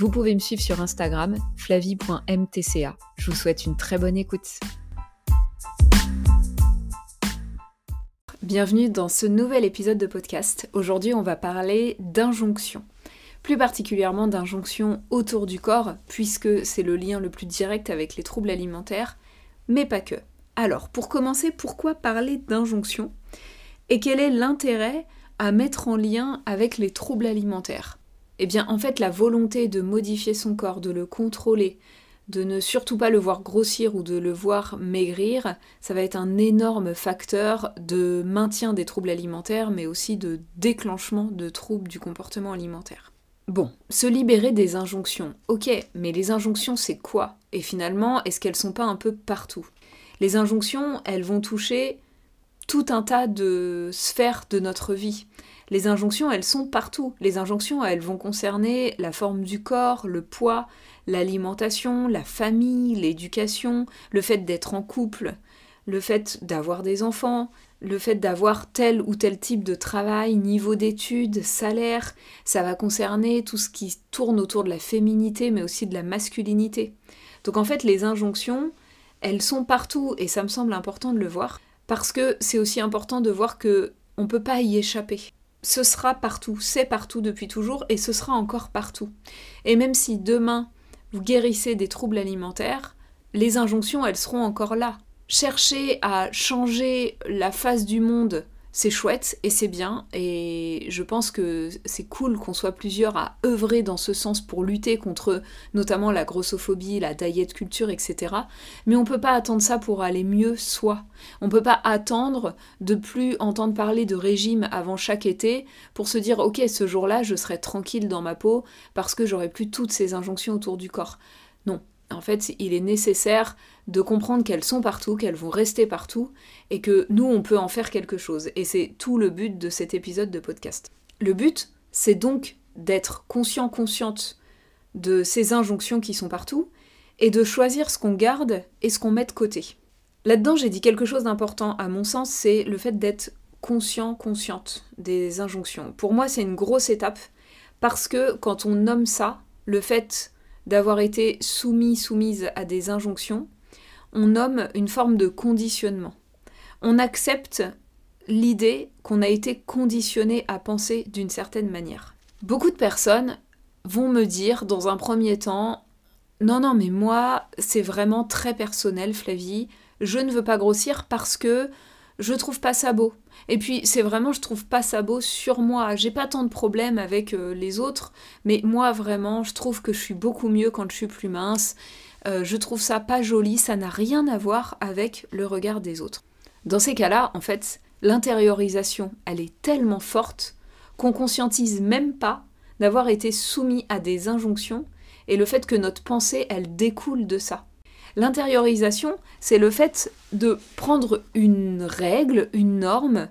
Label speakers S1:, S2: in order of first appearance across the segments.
S1: Vous pouvez me suivre sur Instagram, flavie.mtca. Je vous souhaite une très bonne écoute. Bienvenue dans ce nouvel épisode de podcast. Aujourd'hui, on va parler d'injonction. Plus particulièrement d'injonction autour du corps, puisque c'est le lien le plus direct avec les troubles alimentaires, mais pas que. Alors, pour commencer, pourquoi parler d'injonction? Et quel est l'intérêt à mettre en lien avec les troubles alimentaires? Eh bien en fait la volonté de modifier son corps, de le contrôler, de ne surtout pas le voir grossir ou de le voir maigrir, ça va être un énorme facteur de maintien des troubles alimentaires, mais aussi de déclenchement de troubles du comportement alimentaire. Bon, se libérer des injonctions. Ok, mais les injonctions c'est quoi? Et finalement, est-ce qu'elles sont pas un peu partout? Les injonctions, elles vont toucher tout un tas de sphères de notre vie. Les injonctions, elles sont partout. Les injonctions, elles vont concerner la forme du corps, le poids, l'alimentation, la famille, l'éducation, le fait d'être en couple, le fait d'avoir des enfants, le fait d'avoir tel ou tel type de travail, niveau d'études, salaire, ça va concerner tout ce qui tourne autour de la féminité mais aussi de la masculinité. Donc en fait les injonctions, elles sont partout et ça me semble important de le voir parce que c'est aussi important de voir que on peut pas y échapper ce sera partout, c'est partout depuis toujours et ce sera encore partout. Et même si demain vous guérissez des troubles alimentaires, les injonctions, elles seront encore là. Cherchez à changer la face du monde c'est chouette et c'est bien et je pense que c'est cool qu'on soit plusieurs à œuvrer dans ce sens pour lutter contre notamment la grossophobie, la diet culture, etc. Mais on peut pas attendre ça pour aller mieux soi. On peut pas attendre de plus entendre parler de régime avant chaque été pour se dire ok ce jour-là je serai tranquille dans ma peau parce que j'aurai plus toutes ces injonctions autour du corps. Non, en fait, il est nécessaire de comprendre qu'elles sont partout, qu'elles vont rester partout, et que nous, on peut en faire quelque chose. Et c'est tout le but de cet épisode de podcast. Le but, c'est donc d'être conscient, consciente de ces injonctions qui sont partout, et de choisir ce qu'on garde et ce qu'on met de côté. Là-dedans, j'ai dit quelque chose d'important, à mon sens, c'est le fait d'être conscient, consciente des injonctions. Pour moi, c'est une grosse étape, parce que quand on nomme ça, le fait d'avoir été soumis, soumise à des injonctions, on nomme une forme de conditionnement. On accepte l'idée qu'on a été conditionné à penser d'une certaine manière. Beaucoup de personnes vont me dire dans un premier temps non non mais moi c'est vraiment très personnel Flavie, je ne veux pas grossir parce que je trouve pas ça beau. Et puis c'est vraiment je trouve pas ça beau sur moi. J'ai pas tant de problèmes avec euh, les autres, mais moi vraiment je trouve que je suis beaucoup mieux quand je suis plus mince. Euh, je trouve ça pas joli, ça n'a rien à voir avec le regard des autres. Dans ces cas-là, en fait, l'intériorisation, elle est tellement forte qu'on conscientise même pas d'avoir été soumis à des injonctions et le fait que notre pensée, elle découle de ça. L'intériorisation, c'est le fait de prendre une règle, une norme,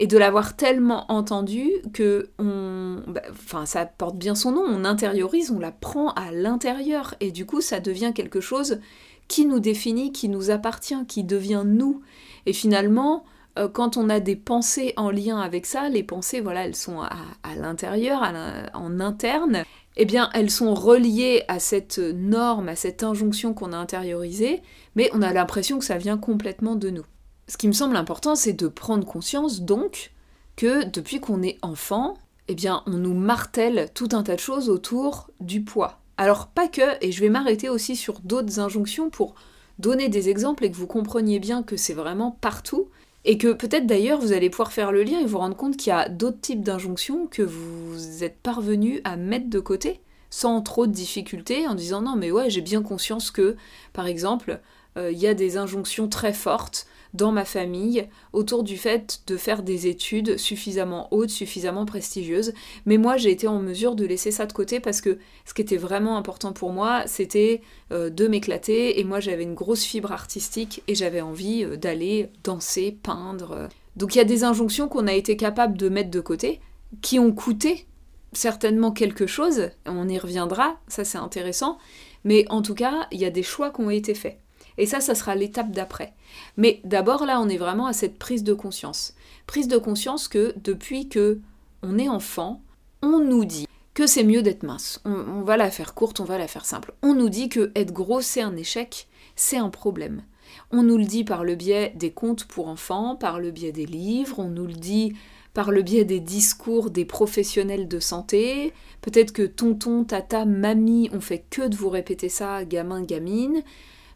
S1: et de l'avoir tellement entendue que on, bah, ça porte bien son nom, on intériorise, on la prend à l'intérieur, et du coup, ça devient quelque chose qui nous définit, qui nous appartient, qui devient nous. Et finalement, euh, quand on a des pensées en lien avec ça, les pensées, voilà, elles sont à, l'intérieur, en interne, eh bien, elles sont reliées à cette norme, à cette injonction qu'on a intériorisée, mais on a l'impression que ça vient complètement de nous. Ce qui me semble important, c'est de prendre conscience, donc, que depuis qu'on est enfant, eh bien, on nous martèle tout un tas de choses autour du poids. Alors, pas que, et je vais m'arrêter aussi sur d'autres injonctions pour donner des exemples et que vous compreniez bien que c'est vraiment partout, et que peut-être d'ailleurs vous allez pouvoir faire le lien et vous rendre compte qu'il y a d'autres types d'injonctions que vous êtes parvenu à mettre de côté sans trop de difficultés en disant non mais ouais j'ai bien conscience que par exemple euh, il y a des injonctions très fortes dans ma famille autour du fait de faire des études suffisamment hautes, suffisamment prestigieuses. Mais moi, j'ai été en mesure de laisser ça de côté parce que ce qui était vraiment important pour moi, c'était euh, de m'éclater. Et moi, j'avais une grosse fibre artistique et j'avais envie euh, d'aller danser, peindre. Donc il y a des injonctions qu'on a été capable de mettre de côté, qui ont coûté certainement quelque chose. On y reviendra, ça c'est intéressant. Mais en tout cas, il y a des choix qui ont été faits. Et ça, ça sera l'étape d'après. Mais d'abord, là, on est vraiment à cette prise de conscience. Prise de conscience que depuis que on est enfant, on nous dit que c'est mieux d'être mince. On, va la faire courte, on va la faire simple. On nous dit que être gros, c'est un échec, c'est un problème. On nous le dit par le biais des contes pour enfants, par le biais des livres, on nous le dit par le biais des discours des professionnels de santé. Peut-être que tonton, tata, mamie ont fait que de vous répéter ça, gamin, gamine.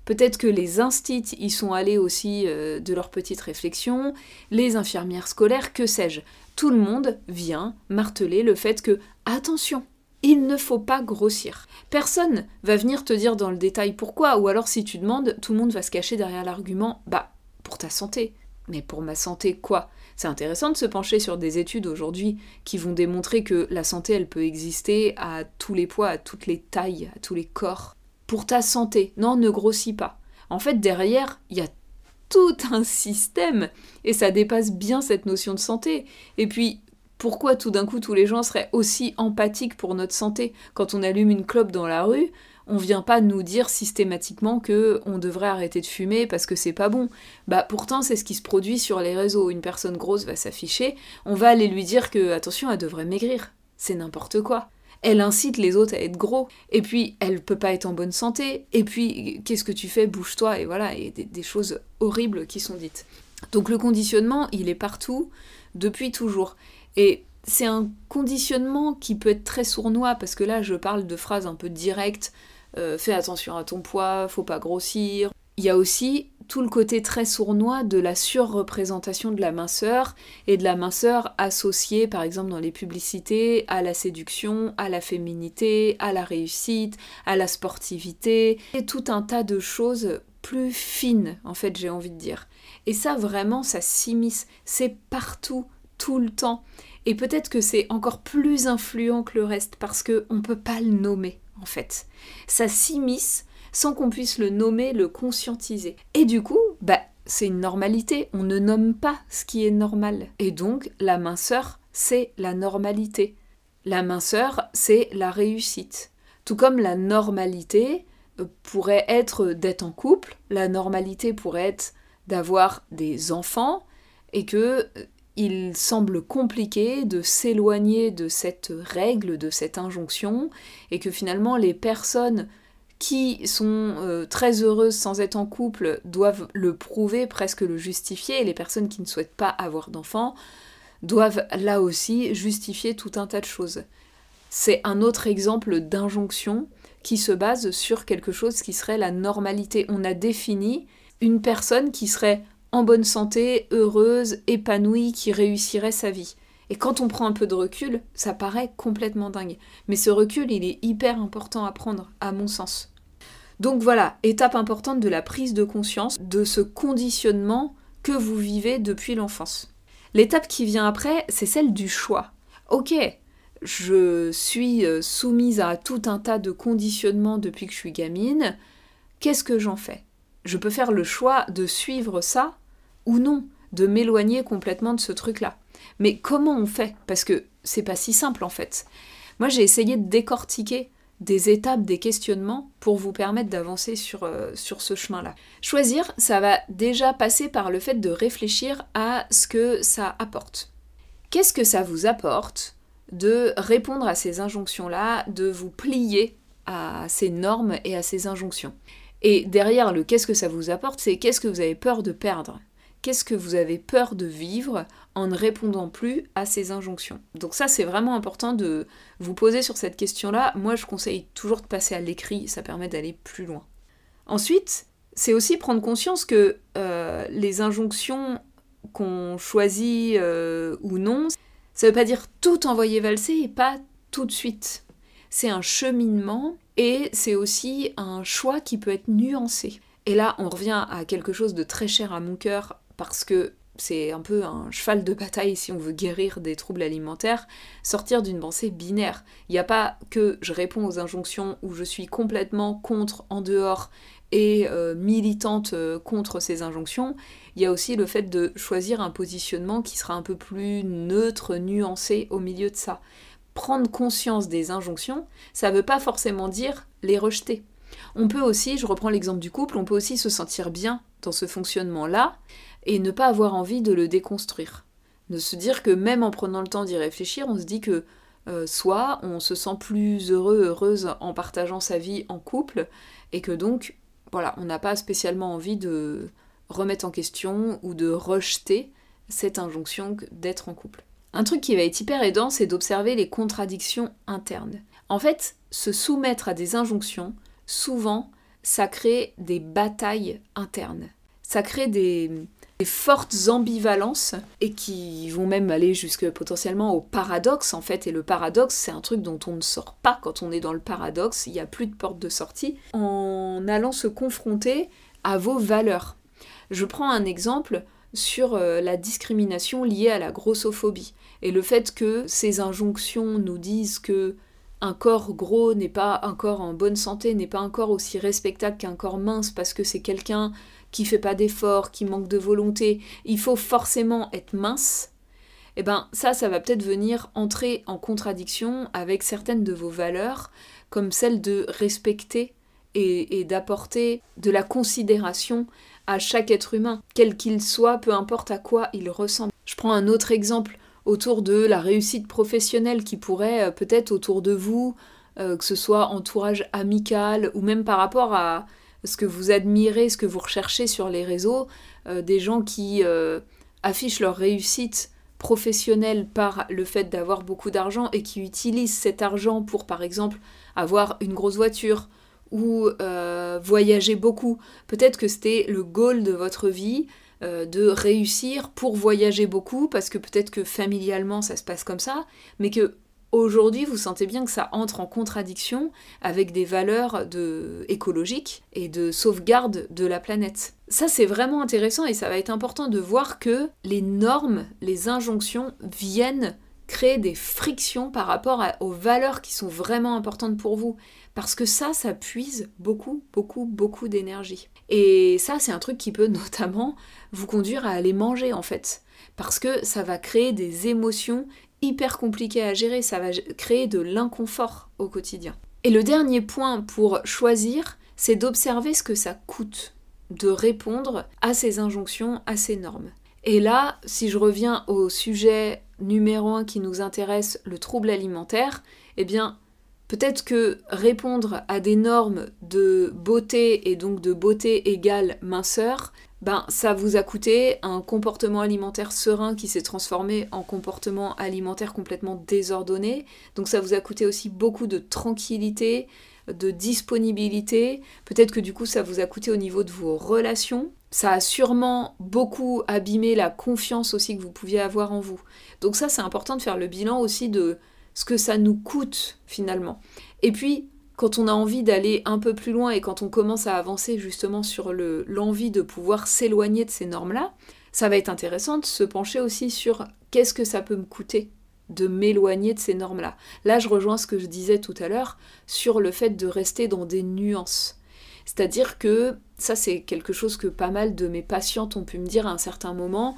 S1: Peut-être que les instits y sont allés aussi euh, de leurs petites réflexions, les infirmières scolaires, que sais-je? Tout le monde vient marteler le fait que, attention, il ne faut pas grossir. Personne va venir te dire dans le détail pourquoi, ou alors si tu demandes, tout le monde va se cacher derrière l'argument, bah, pour ta santé. Mais pour ma santé, quoi? C'est intéressant de se pencher sur des études aujourd'hui qui vont démontrer que la santé, elle peut exister à tous les poids, à toutes les tailles, à tous les corps pour ta santé. Non, ne grossis pas. En fait, derrière, il y a tout un système et ça dépasse bien cette notion de santé. Et puis, pourquoi tout d'un coup tous les gens seraient aussi empathiques pour notre santé? Quand on allume une clope dans la rue, on vient pas nous dire systématiquement que on devrait arrêter de fumer parce que c'est pas bon. Bah pourtant c'est ce qui se produit sur les réseaux. Une personne grosse va s'afficher, on va aller lui dire que attention, elle devrait maigrir. C'est n'importe quoi elle incite les autres à être gros, et puis elle peut pas être en bonne santé, et puis qu'est-ce que tu fais, bouge-toi, et voilà, et des, choses horribles qui sont dites. Donc le conditionnement, il est partout, depuis toujours. Et c'est un conditionnement qui peut être très sournois, parce que là je parle de phrases un peu directes, euh, fais attention à ton poids, faut pas grossir. Il y a aussi tout le côté très sournois de la surreprésentation de la minceur et de la minceur associée par exemple dans les publicités à la séduction, à la féminité, à la réussite, à la sportivité et tout un tas de choses plus fines en fait j'ai envie de dire. Et ça vraiment ça s'immisce, c'est partout, tout le temps. Et peut-être que c'est encore plus influent que le reste parce qu'on ne peut pas le nommer en fait. Ça s'immisce sans qu'on puisse le nommer, le conscientiser. Et du coup, bah, c'est une normalité, on ne nomme pas ce qui est normal. Et donc, la minceur, c'est la normalité. La minceur, c'est la réussite. Tout comme la normalité euh, pourrait être d'être en couple, la normalité pourrait être d'avoir des enfants, et que euh, il semble compliqué de s'éloigner de cette règle, de cette injonction, et que finalement les personnes qui sont euh, très heureuses sans être en couple doivent le prouver, presque le justifier, et les personnes qui ne souhaitent pas avoir d'enfants doivent là aussi justifier tout un tas de choses. C'est un autre exemple d'injonction qui se base sur quelque chose qui serait la normalité. On a défini une personne qui serait en bonne santé, heureuse, épanouie, qui réussirait sa vie. Et quand on prend un peu de recul, ça paraît complètement dingue. Mais ce recul, il est hyper important à prendre, à mon sens. Donc voilà, étape importante de la prise de conscience de ce conditionnement que vous vivez depuis l'enfance. L'étape qui vient après, c'est celle du choix. Ok, je suis euh, soumise à tout un tas de conditionnements depuis que je suis gamine. Qu'est-ce que j'en fais? Je peux faire le choix de suivre ça ou non, de m'éloigner complètement de ce truc-là. Mais comment on fait? Parce que c'est pas si simple en fait. Moi j'ai essayé de décortiquer des étapes, des questionnements pour vous permettre d'avancer sur, euh, sur ce chemin-là. Choisir, ça va déjà passer par le fait de réfléchir à ce que ça apporte. Qu'est-ce que ça vous apporte de répondre à ces injonctions-là, de vous plier à ces normes et à ces injonctions? Et derrière le qu'est-ce que ça vous apporte, c'est qu'est-ce que vous avez peur de perdre Qu'est-ce que vous avez peur de vivre en ne répondant plus à ces injonctions. Donc ça, c'est vraiment important de vous poser sur cette question-là. Moi, je conseille toujours de passer à l'écrit, ça permet d'aller plus loin. Ensuite, c'est aussi prendre conscience que euh, les injonctions qu'on choisit euh, ou non, ça ne veut pas dire tout envoyer valser et pas tout de suite. C'est un cheminement et c'est aussi un choix qui peut être nuancé. Et là, on revient à quelque chose de très cher à mon cœur parce que c'est un peu un cheval de bataille si on veut guérir des troubles alimentaires, sortir d'une pensée binaire. Il n'y a pas que je réponds aux injonctions où je suis complètement contre, en dehors et euh, militante euh, contre ces injonctions. Il y a aussi le fait de choisir un positionnement qui sera un peu plus neutre, nuancé au milieu de ça. Prendre conscience des injonctions, ça ne veut pas forcément dire les rejeter. On peut aussi, je reprends l'exemple du couple, on peut aussi se sentir bien dans ce fonctionnement-là, et ne pas avoir envie de le déconstruire. De se dire que même en prenant le temps d'y réfléchir, on se dit que euh, soit on se sent plus heureux, heureuse en partageant sa vie en couple, et que donc, voilà, on n'a pas spécialement envie de remettre en question ou de rejeter cette injonction d'être en couple. Un truc qui va être hyper aidant, c'est d'observer les contradictions internes. En fait, se soumettre à des injonctions, souvent, ça crée des batailles internes. Ça crée des, des fortes ambivalences et qui vont même aller jusque potentiellement au paradoxe en fait. Et le paradoxe, c'est un truc dont on ne sort pas quand on est dans le paradoxe, il n'y a plus de porte de sortie, en allant se confronter à vos valeurs. Je prends un exemple sur euh, la discrimination liée à la grossophobie et le fait que ces injonctions nous disent que un corps gros n'est pas un corps en bonne santé, n'est pas un corps aussi respectable qu'un corps mince parce que c'est quelqu'un qui fait pas d'efforts, qui manque de volonté, il faut forcément être mince, eh ben ça, ça va peut-être venir entrer en contradiction avec certaines de vos valeurs, comme celle de respecter et, d'apporter de la considération à chaque être humain, quel qu'il soit, peu importe à quoi il ressemble. Je prends un autre exemple autour de la réussite professionnelle qui pourrait euh, peut-être autour de vous, euh, que ce soit entourage amical ou même par rapport à ce que vous admirez, ce que vous recherchez sur les réseaux, euh, des gens qui euh, affichent leur réussite professionnelle par le fait d'avoir beaucoup d'argent et qui utilisent cet argent pour par exemple avoir une grosse voiture ou euh, voyager beaucoup. Peut-être que c'était le goal de votre vie de réussir pour voyager beaucoup parce que peut-être que familialement ça se passe comme ça, mais que Aujourd'hui, vous sentez bien que ça entre en contradiction avec des valeurs de... écologiques et de sauvegarde de la planète. Ça, c'est vraiment intéressant et ça va être important de voir que les normes, les injonctions viennent créer des frictions par rapport aux valeurs qui sont vraiment importantes pour vous. Parce que ça, ça puise beaucoup, beaucoup, beaucoup d'énergie. Et ça, c'est un truc qui peut notamment vous conduire à aller manger en fait. Parce que ça va créer des émotions hyper compliqué à gérer, ça va créer de l'inconfort au quotidien. Et le dernier point pour choisir, c'est d'observer ce que ça coûte de répondre à ces injonctions, à ces normes. Et là, si je reviens au sujet numéro un qui nous intéresse, le trouble alimentaire, eh bien, peut-être que répondre à des normes de beauté et donc de beauté égale minceur, ben ça vous a coûté un comportement alimentaire serein qui s'est transformé en comportement alimentaire complètement désordonné. Donc ça vous a coûté aussi beaucoup de tranquillité, de disponibilité. Peut-être que du coup ça vous a coûté au niveau de vos relations. Ça a sûrement beaucoup abîmé la confiance aussi que vous pouviez avoir en vous. Donc ça c'est important de faire le bilan aussi de ce que ça nous coûte finalement. Et puis quand on a envie d'aller un peu plus loin et quand on commence à avancer justement sur l'envie de pouvoir s'éloigner de ces normes-là, ça va être intéressant de se pencher aussi sur qu'est-ce que ça peut me coûter de m'éloigner de ces normes-là. Là, je rejoins ce que je disais tout à l'heure sur le fait de rester dans des nuances. C'est-à-dire que ça, c'est quelque chose que pas mal de mes patientes ont pu me dire à un certain moment.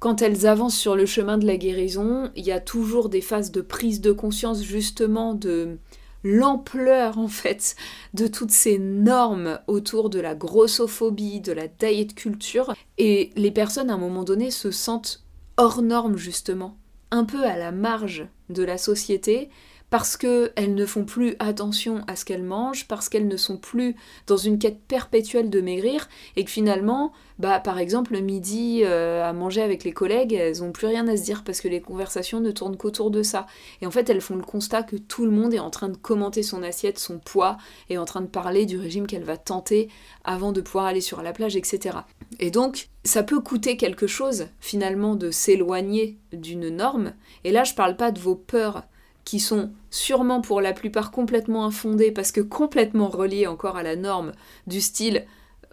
S1: Quand elles avancent sur le chemin de la guérison, il y a toujours des phases de prise de conscience justement de l'ampleur en fait de toutes ces normes autour de la grossophobie, de la diet culture, et les personnes à un moment donné se sentent hors normes justement, un peu à la marge de la société, parce qu'elles ne font plus attention à ce qu'elles mangent, parce qu'elles ne sont plus dans une quête perpétuelle de maigrir, et que finalement, bah, par exemple, le midi euh, à manger avec les collègues, elles n'ont plus rien à se dire parce que les conversations ne tournent qu'autour de ça. Et en fait, elles font le constat que tout le monde est en train de commenter son assiette, son poids, et en train de parler du régime qu'elle va tenter avant de pouvoir aller sur la plage, etc. Et donc, ça peut coûter quelque chose, finalement, de s'éloigner d'une norme. Et là, je parle pas de vos peurs qui sont sûrement pour la plupart complètement infondées parce que complètement reliées encore à la norme du style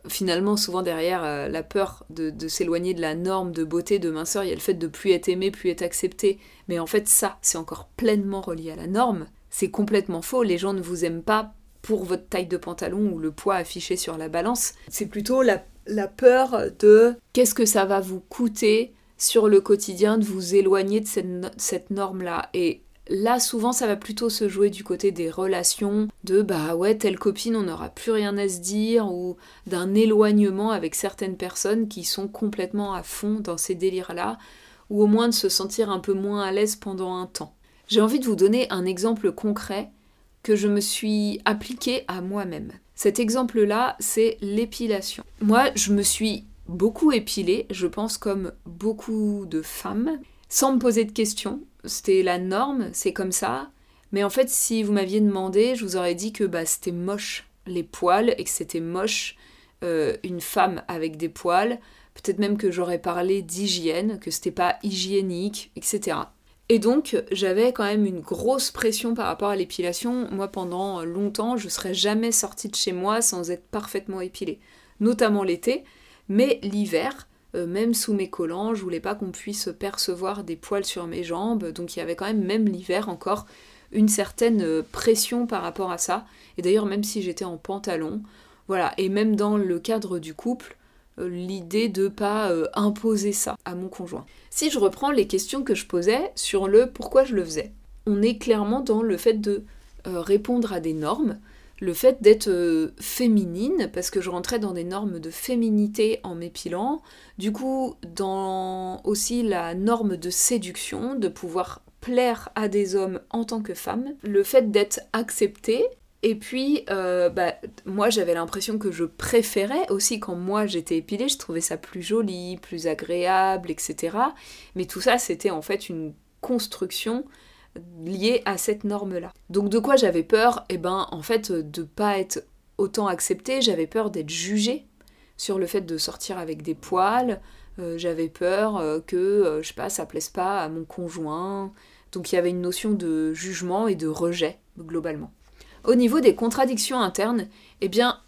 S1: finalement, souvent derrière euh, la peur de, s'éloigner de la norme de beauté, de minceur, il y a le fait de plus être aimé, plus être accepté. Mais en fait, ça, c'est encore pleinement relié à la norme. C'est complètement faux. Les gens ne vous aiment pas pour votre taille de pantalon ou le poids affiché sur la balance. C'est plutôt la, peur de qu'est-ce que ça va vous coûter sur le quotidien de vous éloigner de cette, cette norme-là. Et Là, souvent, ça va plutôt se jouer du côté des relations, de bah ouais, telle copine, on n'aura plus rien à se dire, ou d'un éloignement avec certaines personnes qui sont complètement à fond dans ces délires-là, ou au moins de se sentir un peu moins à l'aise pendant un temps. J'ai envie de vous donner un exemple concret que je me suis appliqué à moi-même. Cet exemple-là, c'est l'épilation. Moi, je me suis beaucoup épilée, je pense comme beaucoup de femmes, sans me poser de questions. C'était la norme, c'est comme ça. Mais en fait, si vous m'aviez demandé, je vous aurais dit que bah, c'était moche les poils et que c'était moche euh, une femme avec des poils. Peut-être même que j'aurais parlé d'hygiène, que c'était pas hygiénique, etc. Et donc, j'avais quand même une grosse pression par rapport à l'épilation. Moi, pendant longtemps, je serais jamais sortie de chez moi sans être parfaitement épilée. Notamment l'été, mais l'hiver, euh, même sous mes collants, je voulais pas qu'on puisse percevoir des poils sur mes jambes, donc il y avait quand même, même l'hiver encore, une certaine euh, pression par rapport à ça. Et d'ailleurs, même si j'étais en pantalon, voilà, et même dans le cadre du couple, euh, l'idée de pas imposer ça à mon conjoint. Si je reprends les questions que je posais sur le pourquoi je le faisais, on est clairement dans le fait de répondre à des normes, le fait d'être euh, féminine, parce que je rentrais dans des normes de féminité en m'épilant, du coup dans aussi la norme de séduction, de pouvoir plaire à des hommes en tant que femme, le fait d'être acceptée, et puis euh, bah, moi j'avais l'impression que je préférais aussi quand moi j'étais épilée, je trouvais ça plus joli, plus agréable, etc. Mais tout ça c'était en fait une construction lié à cette norme-là. Donc de quoi j'avais peur? Eh ben en fait de pas être autant acceptée, j'avais peur d'être jugée sur le fait de sortir avec des poils, euh, j'avais peur euh, que, euh, je sais pas, ça plaise pas à mon conjoint. Donc il y avait une notion de jugement et de rejet, globalement. Au niveau des contradictions internes, eh bien,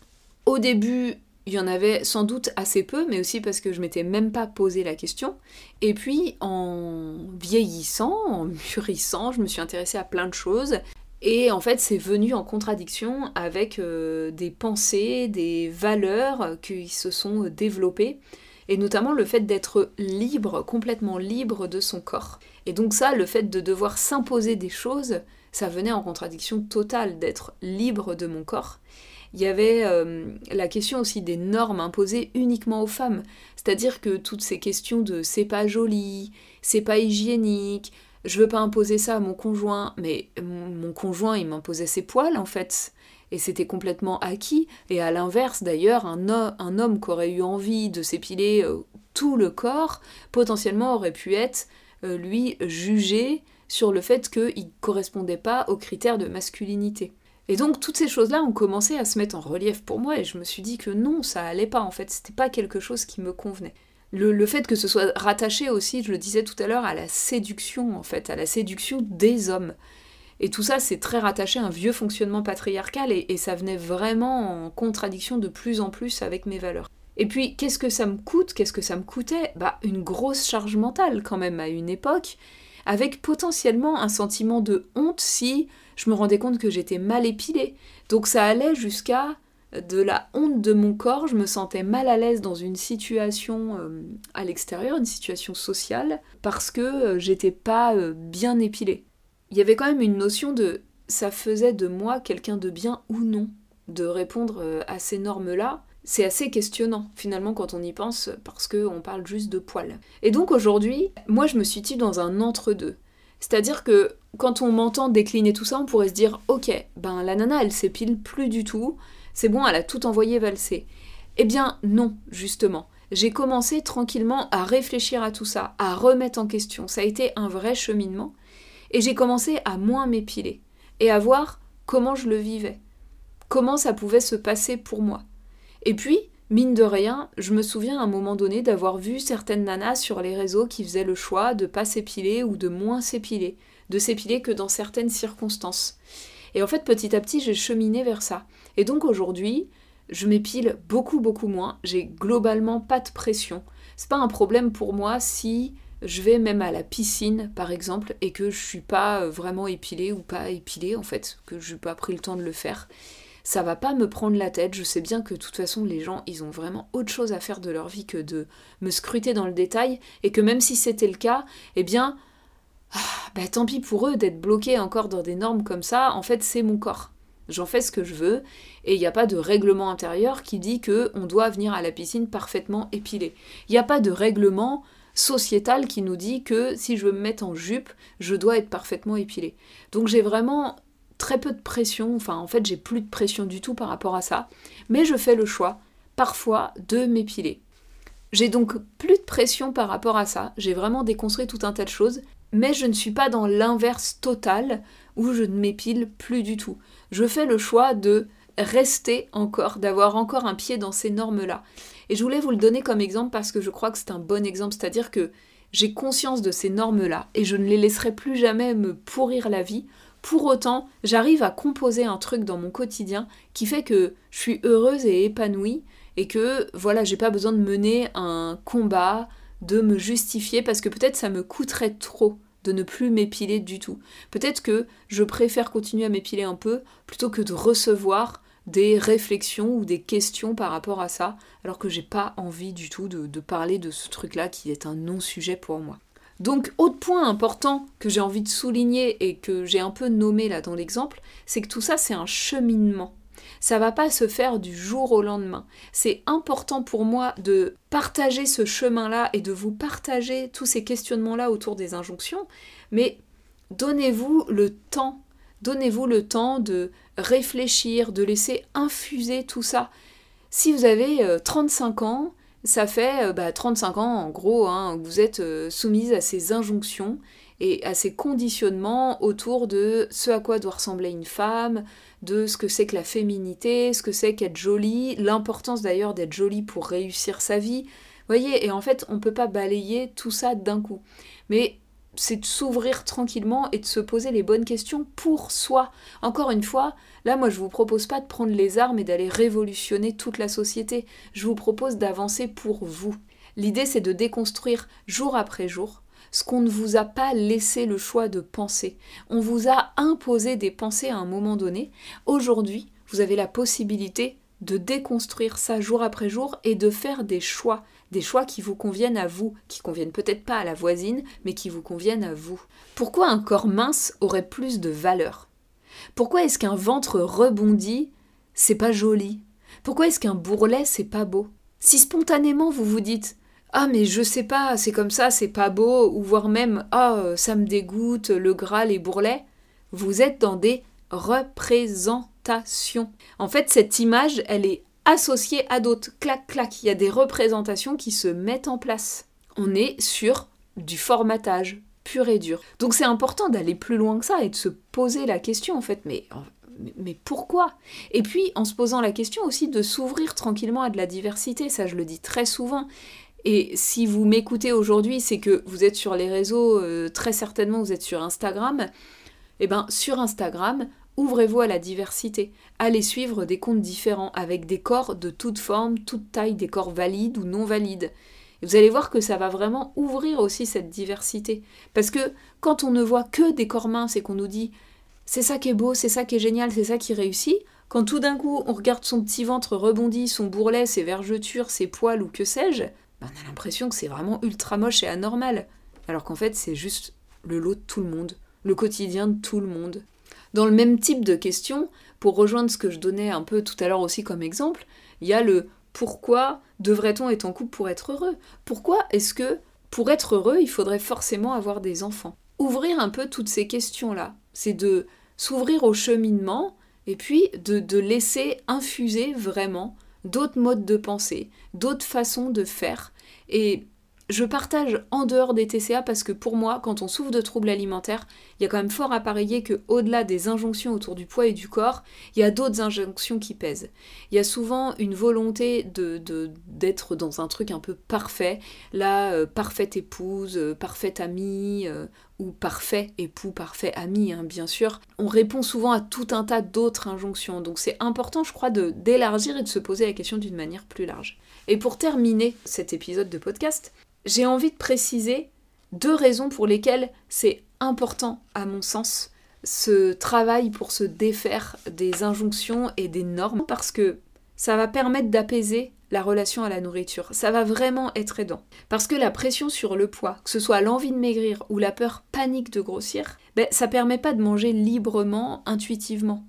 S1: au début, il y en avait sans doute assez peu, mais aussi parce que je m'étais même pas posé la question. Et puis en vieillissant, en mûrissant, je me suis intéressée à plein de choses. Et en fait, c'est venu en contradiction avec euh, des pensées, des valeurs qui se sont développées, et notamment le fait d'être libre, complètement libre de son corps. Et donc ça, le fait de devoir s'imposer des choses, ça venait en contradiction totale d'être libre de mon corps il y avait euh, la question aussi des normes imposées uniquement aux femmes. C'est-à-dire que toutes ces questions de c'est pas joli, c'est pas hygiénique, je veux pas imposer ça à mon conjoint, mais mon conjoint il m'imposait ses poils en fait. Et c'était complètement acquis. Et à l'inverse d'ailleurs, un, homme qui aurait eu envie de s'épiler euh, tout le corps, potentiellement aurait pu être, euh, lui, jugé sur le fait qu'il correspondait pas aux critères de masculinité. Et donc toutes ces choses-là ont commencé à se mettre en relief pour moi et je me suis dit que non, ça allait pas en fait, c'était pas quelque chose qui me convenait. Le, fait que ce soit rattaché aussi, je le disais tout à l'heure, à la séduction en fait, à la séduction des hommes. Et tout ça, c'est très rattaché à un vieux fonctionnement patriarcal et, et ça venait vraiment en contradiction de plus en plus avec mes valeurs. Et puis, qu'est-ce que ça me coûte? Qu'est-ce que ça me coûtait? Bah, une grosse charge mentale quand même à une époque, avec potentiellement un sentiment de honte si je me rendais compte que j'étais mal épilée. Donc ça allait jusqu'à de la honte de mon corps, je me sentais mal à l'aise dans une situation euh, à l'extérieur, une situation sociale, parce que euh, j'étais pas euh, bien épilée. Il y avait quand même une notion de ça faisait de moi quelqu'un de bien ou non, de répondre à ces normes-là. C'est assez questionnant finalement quand on y pense parce qu'on parle juste de poils. Et donc aujourd'hui, moi je me suis dit dans un entre-deux. C'est-à-dire que quand on m'entend décliner tout ça, on pourrait se dire ok, ben la nana elle s'épile plus du tout, c'est bon, elle a tout envoyé valser. Eh bien non, justement. J'ai commencé tranquillement à réfléchir à tout ça, à remettre en question. Ça a été un vrai cheminement. Et j'ai commencé à moins m'épiler et à voir comment je le vivais, comment ça pouvait se passer pour moi. Et puis, Mine de rien, je me souviens à un moment donné d'avoir vu certaines nanas sur les réseaux qui faisaient le choix de pas s'épiler ou de moins s'épiler, de s'épiler que dans certaines circonstances. Et en fait, petit à petit, j'ai cheminé vers ça. Et donc aujourd'hui, je m'épile beaucoup beaucoup moins, j'ai globalement pas de pression. C'est pas un problème pour moi si je vais même à la piscine par exemple et que je suis pas euh, vraiment épilée ou pas épilée en fait, que je n'ai pas pris le temps de le faire. Ça va pas me prendre la tête, je sais bien que de toute façon les gens ils ont vraiment autre chose à faire de leur vie que de me scruter dans le détail et que même si c'était le cas, eh bien ah, bah tant pis pour eux d'être bloqués encore dans des normes comme ça, en fait c'est mon corps. J'en fais ce que je veux et il n'y a pas de règlement intérieur qui dit que on doit venir à la piscine parfaitement épilé. Il n'y a pas de règlement sociétal qui nous dit que si je veux me mettre en jupe, je dois être parfaitement épilé. Donc j'ai vraiment très peu de pression, enfin en fait j'ai plus de pression du tout par rapport à ça, mais je fais le choix parfois de m'épiler. J'ai donc plus de pression par rapport à ça, j'ai vraiment déconstruit tout un tas de choses, mais je ne suis pas dans l'inverse total où je ne m'épile plus du tout. Je fais le choix de rester encore, d'avoir encore un pied dans ces normes-là. Et je voulais vous le donner comme exemple parce que je crois que c'est un bon exemple, c'est-à-dire que j'ai conscience de ces normes-là et je ne les laisserai plus jamais me pourrir la vie. Pour autant, j'arrive à composer un truc dans mon quotidien qui fait que je suis heureuse et épanouie et que voilà, j'ai pas besoin de mener un combat, de me justifier parce que peut-être ça me coûterait trop de ne plus m'épiler du tout. Peut-être que je préfère continuer à m'épiler un peu plutôt que de recevoir des réflexions ou des questions par rapport à ça, alors que j'ai pas envie du tout de, parler de ce truc-là qui est un non-sujet pour moi. Donc, autre point important que j'ai envie de souligner et que j'ai un peu nommé là dans l'exemple, c'est que tout ça c'est un cheminement. Ça va pas se faire du jour au lendemain. C'est important pour moi de partager ce chemin-là et de vous partager tous ces questionnements-là autour des injonctions, mais donnez-vous le temps Donnez-vous le temps de réfléchir, de laisser infuser tout ça. Si vous avez 35 euh, ans, ça fait 35 euh, bah, ans en gros, hein, vous êtes euh, soumise à ces injonctions et à ces conditionnements autour de ce à quoi doit ressembler une femme, de ce que c'est que la féminité, ce que c'est qu'être jolie, l'importance d'ailleurs d'être jolie pour réussir sa vie. Voyez, et en fait, on ne peut pas balayer tout ça d'un coup. Mais c'est de s'ouvrir tranquillement et de se poser les bonnes questions pour soi. Encore une fois, là moi je vous propose pas de prendre les armes et d'aller révolutionner toute la société, je vous propose d'avancer pour vous. L'idée c'est de déconstruire jour après jour ce qu'on ne vous a pas laissé le choix de penser. On vous a imposé des pensées à un moment donné. Aujourd'hui, vous avez la possibilité de déconstruire ça jour après jour et de faire des choix, des choix qui vous conviennent à vous, qui conviennent peut-être pas à la voisine, mais qui vous conviennent à vous. Pourquoi un corps mince aurait plus de valeur? Pourquoi est-ce qu'un ventre rebondi, c'est pas joli? Pourquoi est-ce qu'un bourrelet, c'est pas beau? Si spontanément vous vous dites ah mais je sais pas, c'est comme ça, c'est pas beau, ou voire même ah ça me dégoûte, le gras, les bourrelets, vous êtes dans des représentations. En fait, cette image, elle est associé à d'autres. Clac, clac, il y a des représentations qui se mettent en place. On est sur du formatage pur et dur. Donc c'est important d'aller plus loin que ça et de se poser la question en fait, mais, mais pourquoi? Et puis en se posant la question aussi de s'ouvrir tranquillement à de la diversité, ça je le dis très souvent. Et si vous m'écoutez aujourd'hui, c'est que vous êtes sur les réseaux, euh, très certainement vous êtes sur Instagram. Et eh bien sur Instagram, Ouvrez-vous à la diversité. Allez suivre des comptes différents avec des corps de toute forme, toute taille, des corps valides ou non valides. Et vous allez voir que ça va vraiment ouvrir aussi cette diversité. Parce que quand on ne voit que des corps minces et qu'on nous dit c'est ça qui est beau, c'est ça qui est génial, c'est ça qui réussit, quand tout d'un coup on regarde son petit ventre rebondi, son bourrelet, ses vergetures, ses poils ou que sais-je, ben on a l'impression que c'est vraiment ultra moche et anormal. Alors qu'en fait c'est juste le lot de tout le monde, le quotidien de tout le monde. Dans le même type de question, pour rejoindre ce que je donnais un peu tout à l'heure aussi comme exemple, il y a le pourquoi devrait-on être en couple pour être heureux? Pourquoi est-ce que pour être heureux, il faudrait forcément avoir des enfants? Ouvrir un peu toutes ces questions-là, c'est de s'ouvrir au cheminement et puis de, de laisser infuser vraiment d'autres modes de pensée, d'autres façons de faire. Et je partage en dehors des TCA parce que pour moi, quand on souffre de troubles alimentaires, il y a quand même fort à parier que au-delà des injonctions autour du poids et du corps, il y a d'autres injonctions qui pèsent. Il y a souvent une volonté de d'être dans un truc un peu parfait, la euh, parfaite épouse, euh, parfaite amie euh, ou parfait époux, parfait ami, hein, bien sûr. On répond souvent à tout un tas d'autres injonctions, donc c'est important, je crois, d'élargir et de se poser la question d'une manière plus large. Et pour terminer cet épisode de podcast, j'ai envie de préciser deux raisons pour lesquelles c'est important, à mon sens, ce travail pour se défaire des injonctions et des normes, parce que ça va permettre d'apaiser la relation à la nourriture. Ça va vraiment être aidant. Parce que la pression sur le poids, que ce soit l'envie de maigrir ou la peur panique de grossir, ben, ça permet pas de manger librement, intuitivement.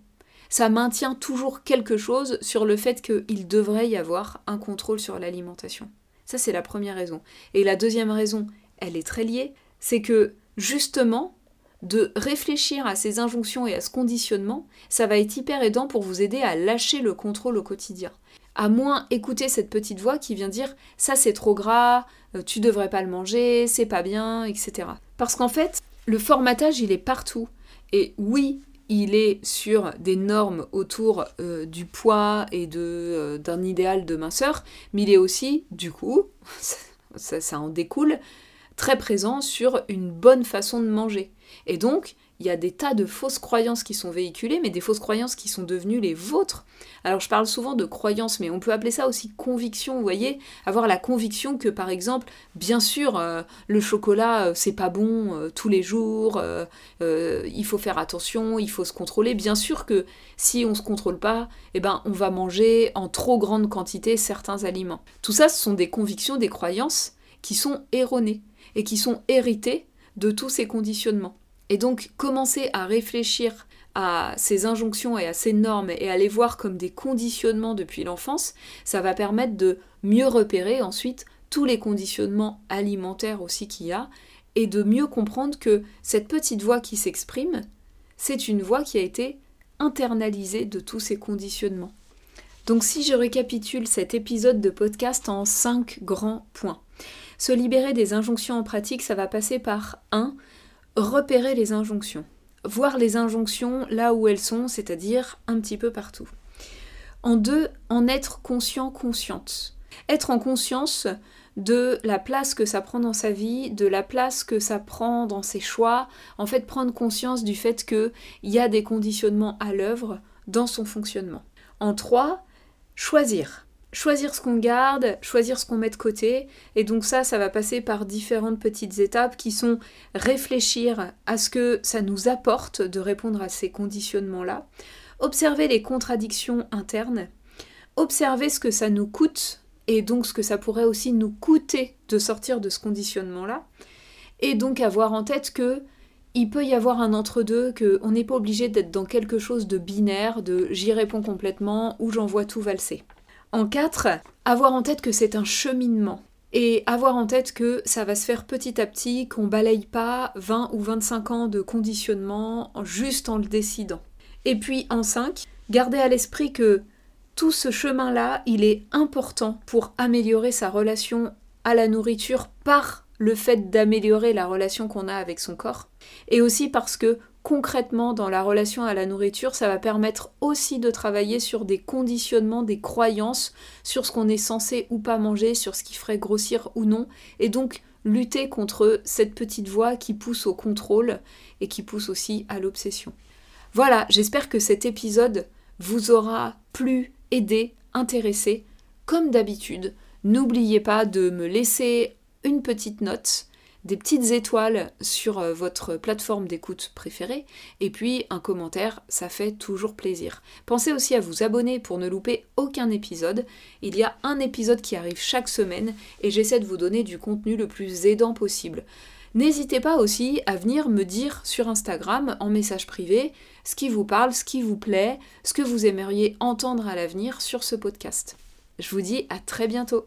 S1: Ça maintient toujours quelque chose sur le fait qu'il devrait y avoir un contrôle sur l'alimentation. Ça, c'est la première raison. Et la deuxième raison, elle est très liée, c'est que justement, de réfléchir à ces injonctions et à ce conditionnement, ça va être hyper aidant pour vous aider à lâcher le contrôle au quotidien. À moins écouter cette petite voix qui vient dire ça c'est trop gras, euh, tu devrais pas le manger, c'est pas bien, etc. Parce qu'en fait, le formatage il est partout. Et oui, il est sur des normes autour euh, du poids et euh, d'un idéal de minceur, mais il est aussi, du coup, ça, en découle, très présent sur une bonne façon de manger. Et donc, il y a des tas de fausses croyances qui sont véhiculées, mais des fausses croyances qui sont devenues les vôtres. Alors je parle souvent de croyances, mais on peut appeler ça aussi conviction, vous voyez Avoir la conviction que par exemple, bien sûr, euh, le chocolat, euh, c'est pas bon euh, tous les jours, il faut faire attention, il faut se contrôler. Bien sûr que si on se contrôle pas, eh ben, on va manger en trop grande quantité certains aliments. Tout ça, ce sont des convictions, des croyances qui sont erronées et qui sont héritées de tous ces conditionnements. Et donc commencer à réfléchir à ces injonctions et à ces normes et à les voir comme des conditionnements depuis l'enfance, ça va permettre de mieux repérer ensuite tous les conditionnements alimentaires aussi qu'il y a et de mieux comprendre que cette petite voix qui s'exprime, c'est une voix qui a été internalisée de tous ces conditionnements. Donc si je récapitule cet épisode de podcast en cinq grands points. Se libérer des injonctions en pratique, ça va passer par 1 repérer les injonctions. Voir les injonctions là où elles sont, c'est-à-dire un petit peu partout. En deux, en être conscient, consciente. Être en conscience de la place que ça prend dans sa vie, de la place que ça prend dans ses choix, en fait prendre conscience du fait qu'il y a des conditionnements à l'œuvre dans son fonctionnement. En trois, choisir choisir ce qu'on garde, choisir ce qu'on met de côté. Et donc ça, ça va passer par différentes petites étapes qui sont réfléchir à ce que ça nous apporte de répondre à ces conditionnements-là, observer les contradictions internes, observer ce que ça nous coûte et donc ce que ça pourrait aussi nous coûter de sortir de ce conditionnement-là, et donc avoir en tête que il peut y avoir un entre-deux, qu'on n'est pas obligé d'être dans quelque chose de binaire, de j'y réponds complètement ou j'en vois tout valser. En 4, avoir en tête que c'est un cheminement. Et avoir en tête que ça va se faire petit à petit, qu'on balaye pas 20 ou 25 ans de conditionnement juste en le décidant. Et puis en 5, garder à l'esprit que tout ce chemin-là, il est important pour améliorer sa relation à la nourriture par le fait d'améliorer la relation qu'on a avec son corps. Et aussi parce que concrètement dans la relation à la nourriture, ça va permettre aussi de travailler sur des conditionnements, des croyances, sur ce qu'on est censé ou pas manger, sur ce qui ferait grossir ou non, et donc lutter contre cette petite voix qui pousse au contrôle et qui pousse aussi à l'obsession. Voilà, j'espère que cet épisode vous aura plu, aidé, intéressé. Comme d'habitude, n'oubliez pas de me laisser une petite note des petites étoiles sur euh, votre plateforme d'écoute préférée, et puis un commentaire, ça fait toujours plaisir. Pensez aussi à vous abonner pour ne louper aucun épisode. Il y a un épisode qui arrive chaque semaine, et j'essaie de vous donner du contenu le plus aidant possible. N'hésitez pas aussi à venir me dire sur Instagram en message privé ce qui vous parle, ce qui vous plaît, ce que vous aimeriez entendre à l'avenir sur ce podcast. Je vous dis à très bientôt